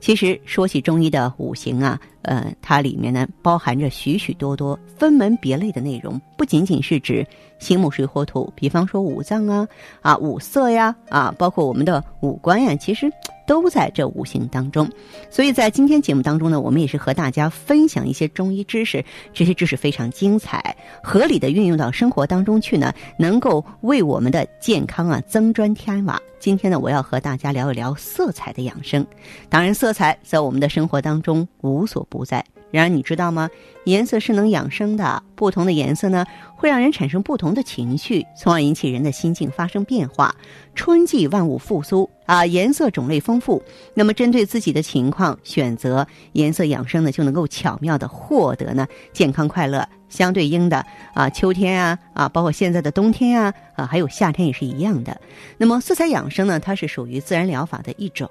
其实说起中医的五行啊，呃，它里面呢包含着许许多多分门别类的内容，不仅仅是指金木水火土，比方说五脏啊、啊五色呀、啊包括我们的五官呀，其实都在这五行当中。所以在今天节目当中呢，我们也是和大家分享一些中医知识，这些知识非常精彩，合理的运用到生活当中去呢，能够为我们的健康啊增砖添瓦。今天呢，我要和大家聊一聊色彩的养生。当然，色彩在我们的生活当中无所不在。然而，你知道吗？颜色是能养生的。不同的颜色呢，会让人产生不同的情绪，从而引起人的心境发生变化。春季万物复苏啊，颜色种类丰富。那么，针对自己的情况选择颜色养生呢，就能够巧妙的获得呢健康快乐。相对应的啊，秋天啊啊，包括现在的冬天啊啊，还有夏天也是一样的。那么，色彩养生呢，它是属于自然疗法的一种。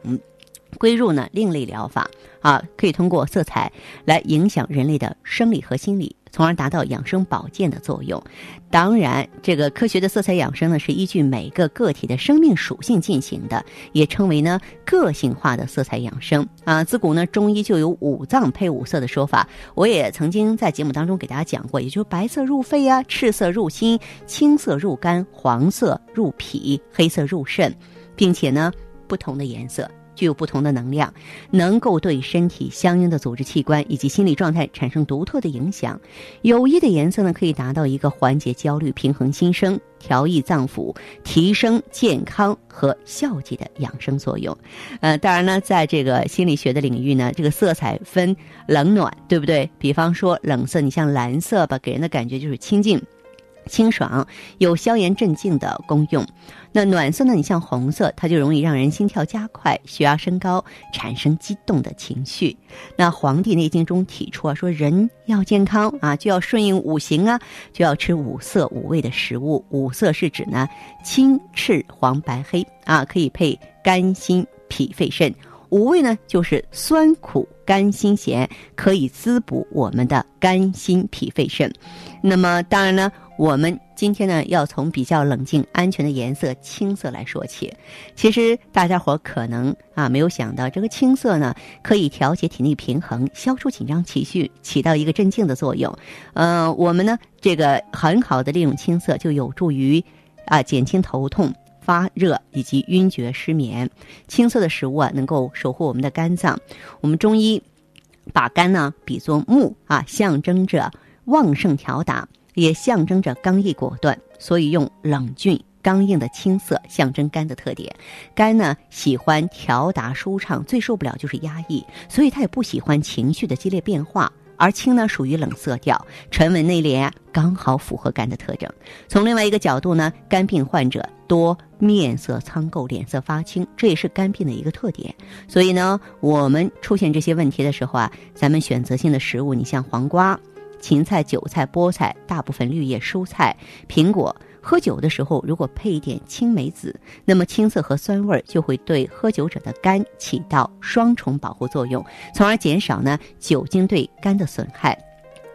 归入呢另类疗法啊，可以通过色彩来影响人类的生理和心理，从而达到养生保健的作用。当然，这个科学的色彩养生呢，是依据每个个体的生命属性进行的，也称为呢个性化的色彩养生啊。自古呢中医就有五脏配五色的说法，我也曾经在节目当中给大家讲过，也就是白色入肺啊，赤色入心，青色入肝，黄色入脾，黑色入肾，并且呢不同的颜色。具有不同的能量，能够对身体相应的组织器官以及心理状态产生独特的影响。有益的颜色呢，可以达到一个缓解焦虑、平衡心声、调益脏腑、提升健康和消极的养生作用。呃，当然呢，在这个心理学的领域呢，这个色彩分冷暖，对不对？比方说冷色，你像蓝色吧，给人的感觉就是清静。清爽，有消炎镇静的功用。那暖色呢？你像红色，它就容易让人心跳加快、血压升高，产生激动的情绪。那《黄帝内经》中提出啊，说人要健康啊，就要顺应五行啊，就要吃五色五味的食物。五色是指呢青、赤、黄、白、黑啊，可以配肝、心、脾、肺、肾。五味呢，就是酸、苦、甘、辛、咸，可以滋补我们的肝、心、脾、肺、肾。那么，当然呢。我们今天呢，要从比较冷静、安全的颜色青色来说起。其实大家伙可能啊没有想到，这个青色呢可以调节体内平衡，消除紧张情绪，起到一个镇静的作用。呃，我们呢这个很好的利用青色，就有助于啊减轻头痛、发热以及晕厥、失眠。青色的食物啊，能够守护我们的肝脏。我们中医把肝呢比作木啊，象征着旺盛调达。也象征着刚毅果断，所以用冷峻刚硬的青色象征肝的特点。肝呢喜欢调达舒畅，最受不了就是压抑，所以它也不喜欢情绪的激烈变化。而青呢属于冷色调，沉稳内敛，刚好符合肝的特征。从另外一个角度呢，肝病患者多面色苍垢，脸色发青，这也是肝病的一个特点。所以呢，我们出现这些问题的时候啊，咱们选择性的食物，你像黄瓜。芹菜、韭菜、菠菜，大部分绿叶蔬菜，苹果。喝酒的时候，如果配一点青梅子，那么青色和酸味儿就会对喝酒者的肝起到双重保护作用，从而减少呢酒精对肝的损害。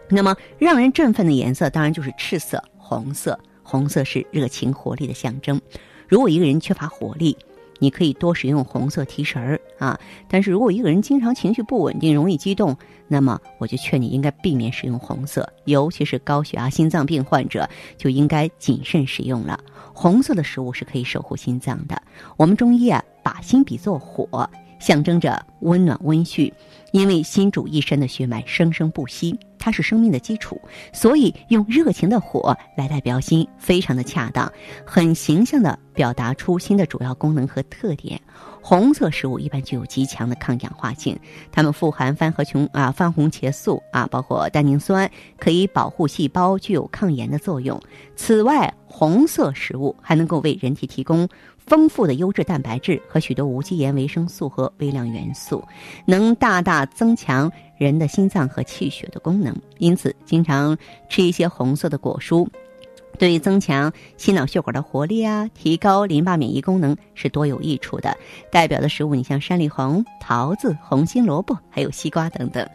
那么让人振奋的颜色，当然就是赤色、红色。红色是热情活力的象征。如果一个人缺乏活力，你可以多使用红色提神儿啊，但是如果一个人经常情绪不稳定、容易激动，那么我就劝你应该避免使用红色，尤其是高血压、心脏病患者就应该谨慎使用了。红色的食物是可以守护心脏的。我们中医啊，把心比作火，象征着温暖温煦，因为心主一身的血脉生生不息。它是生命的基础，所以用热情的火来代表心，非常的恰当，很形象的表达出心的主要功能和特点。红色食物一般具有极强的抗氧化性，它们富含番和琼啊、番红茄素啊，包括单宁酸，可以保护细胞，具有抗炎的作用。此外，红色食物还能够为人体提供丰富的优质蛋白质和许多无机盐、维生素和微量元素，能大大增强人的心脏和气血的功能。因此，经常吃一些红色的果蔬。对于增强心脑血管的活力啊，提高淋巴免疫功能是多有益处的。代表的食物，你像山里红、桃子、红心萝卜，还有西瓜等等。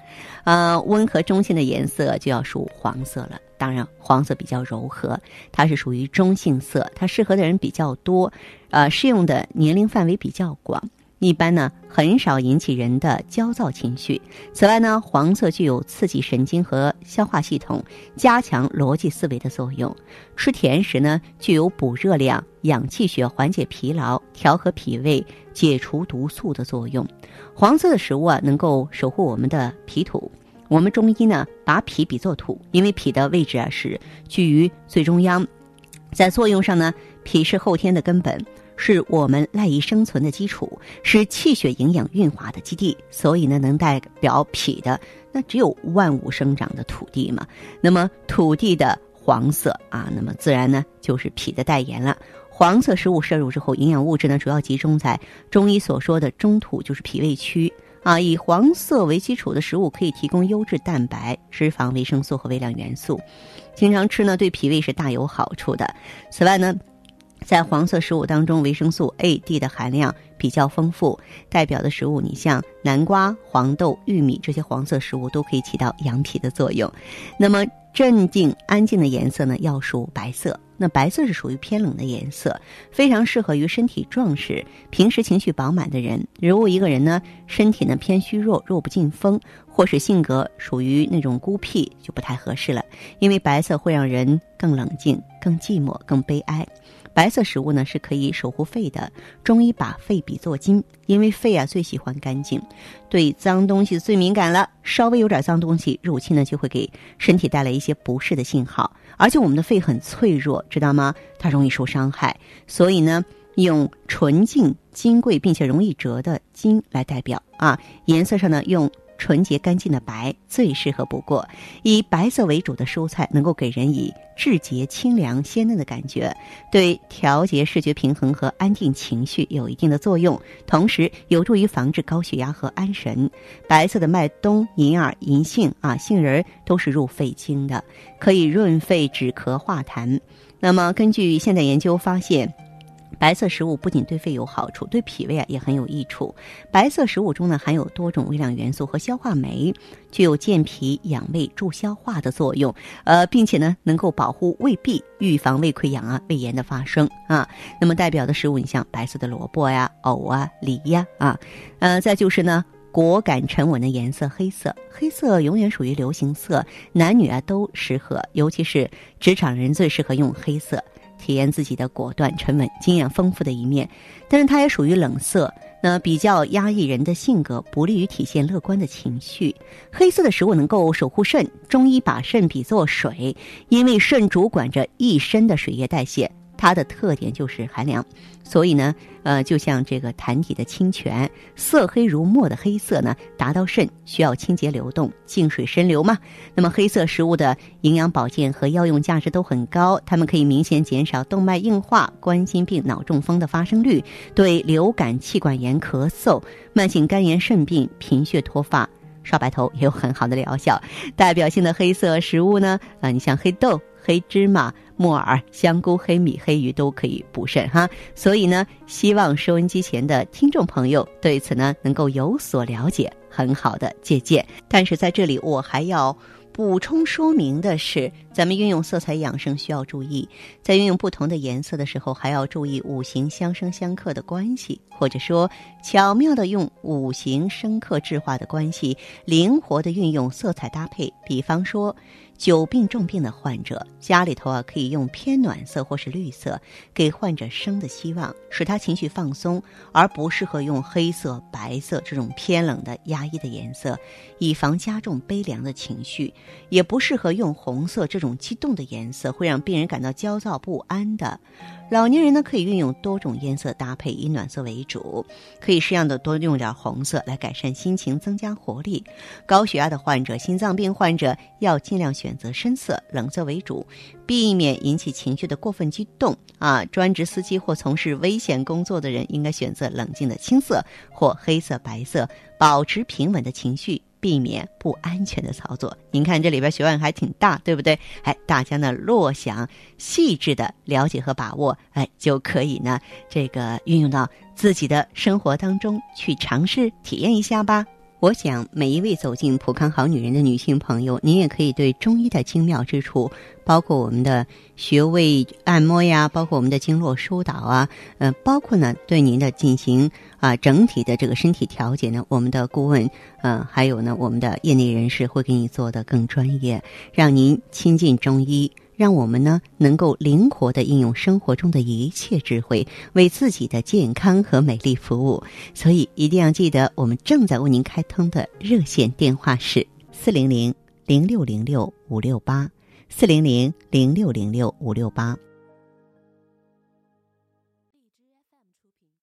呃，温和中性的颜色就要属黄色了。当然，黄色比较柔和，它是属于中性色，它适合的人比较多，呃，适用的年龄范围比较广。一般呢，很少引起人的焦躁情绪。此外呢，黄色具有刺激神经和消化系统、加强逻辑思维的作用。吃甜食呢，具有补热量、养气血、缓解疲劳、调和脾胃、解除毒素的作用。黄色的食物啊，能够守护我们的脾土。我们中医呢，把脾比作土，因为脾的位置啊是居于最中央，在作用上呢，脾是后天的根本。是我们赖以生存的基础，是气血营养运化的基地，所以呢，能代表脾的那只有万物生长的土地嘛。那么土地的黄色啊，那么自然呢就是脾的代言了。黄色食物摄入之后，营养物质呢主要集中在中医所说的中土，就是脾胃区啊。以黄色为基础的食物可以提供优质蛋白、脂肪、维生素和微量元素，经常吃呢对脾胃是大有好处的。此外呢。在黄色食物当中，维生素 A、D 的含量比较丰富。代表的食物，你像南瓜、黄豆、玉米这些黄色食物都可以起到养脾的作用。那么镇静安静的颜色呢，要属白色。那白色是属于偏冷的颜色，非常适合于身体壮实、平时情绪饱满的人。如果一个人呢，身体呢偏虚弱、弱不禁风，或是性格属于那种孤僻，就不太合适了。因为白色会让人更冷静、更寂寞、更悲哀。白色食物呢是可以守护肺的，中医把肺比作金，因为肺啊最喜欢干净，对脏东西最敏感了。稍微有点脏东西入侵呢，就会给身体带来一些不适的信号。而且我们的肺很脆弱，知道吗？它容易受伤害，所以呢，用纯净、金贵并且容易折的金来代表啊。颜色上呢，用。纯洁干净的白最适合不过，以白色为主的蔬菜能够给人以质洁、清凉、鲜嫩的感觉，对调节视觉平衡和安定情绪有一定的作用，同时有助于防治高血压和安神。白色的麦冬、银耳、银杏啊、杏仁儿都是入肺经的，可以润肺止咳化痰。那么，根据现代研究发现。白色食物不仅对肺有好处，对脾胃啊也很有益处。白色食物中呢含有多种微量元素和消化酶，具有健脾养胃、助消化的作用。呃，并且呢能够保护胃壁，预防胃溃疡啊、胃炎的发生啊。那么代表的食物，你像白色的萝卜呀、藕啊、梨呀啊。呃，再就是呢果敢沉稳的颜色，黑色。黑色永远属于流行色，男女啊都适合，尤其是职场人最适合用黑色。体验自己的果断、沉稳、经验丰富的一面，但是它也属于冷色，那比较压抑人的性格，不利于体现乐观的情绪。黑色的食物能够守护肾，中医把肾比作水，因为肾主管着一身的水液代谢。它的特点就是寒凉，所以呢，呃，就像这个潭底的清泉，色黑如墨的黑色呢，达到肾需要清洁流动、静水深流嘛。那么黑色食物的营养保健和药用价值都很高，它们可以明显减少动脉硬化、冠心病、脑中风的发生率，对流感、气管炎、咳嗽、慢性肝炎、肾病、贫血脱发、少白头也有很好的疗效。代表性的黑色食物呢，啊，你像黑豆。黑芝麻、木耳、香菇、黑米、黑鱼都可以补肾哈，所以呢，希望收音机前的听众朋友对此呢能够有所了解，很好的借鉴。但是在这里，我还要补充说明的是，咱们运用色彩养生需要注意，在运用不同的颜色的时候，还要注意五行相生相克的关系，或者说巧妙的用五行生克制化的关系，灵活的运用色彩搭配。比方说。久病重病的患者家里头啊，可以用偏暖色或是绿色，给患者生的希望，使他情绪放松，而不适合用黑色、白色这种偏冷的压抑的颜色，以防加重悲凉的情绪。也不适合用红色这种激动的颜色，会让病人感到焦躁不安的。老年人呢，可以运用多种颜色搭配，以暖色为主，可以适量的多用点红色来改善心情，增加活力。高血压的患者、心脏病患者要尽量选选择深色、冷色为主，避免引起情绪的过分激动啊。专职司机或从事危险工作的人应该选择冷静的青色或黑色、白色，保持平稳的情绪。避免不安全的操作。您看这里边学问还挺大，对不对？哎，大家呢落想细致的了解和把握，哎，就可以呢这个运用到自己的生活当中去尝试体验一下吧。我想，每一位走进普康好女人的女性朋友，您也可以对中医的精妙之处，包括我们的穴位按摩呀，包括我们的经络疏导啊，呃，包括呢对您的进行啊整体的这个身体调节呢，我们的顾问，嗯，还有呢我们的业内人士会给你做的更专业，让您亲近中医。让我们呢能够灵活的应用生活中的一切智慧，为自己的健康和美丽服务。所以一定要记得，我们正在为您开通的热线电话是四零零零六零六五六八，四零零零六零六五六八。